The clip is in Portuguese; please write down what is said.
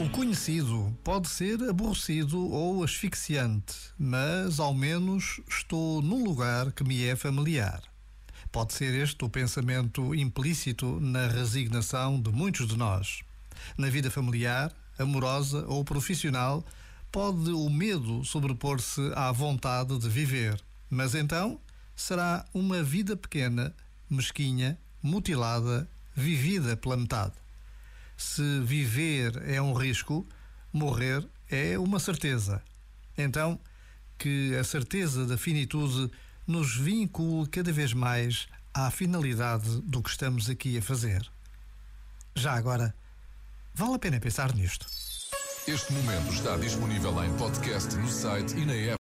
O conhecido pode ser aborrecido ou asfixiante, mas ao menos estou num lugar que me é familiar. Pode ser este o pensamento implícito na resignação de muitos de nós. Na vida familiar, amorosa ou profissional, pode o medo sobrepor-se à vontade de viver, mas então será uma vida pequena, mesquinha, mutilada, vivida pela metade. Se viver é um risco, morrer é uma certeza. Então, que a certeza da finitude nos vincule cada vez mais à finalidade do que estamos aqui a fazer. Já agora, vale a pena pensar nisto. Este momento está disponível em podcast no site e na app.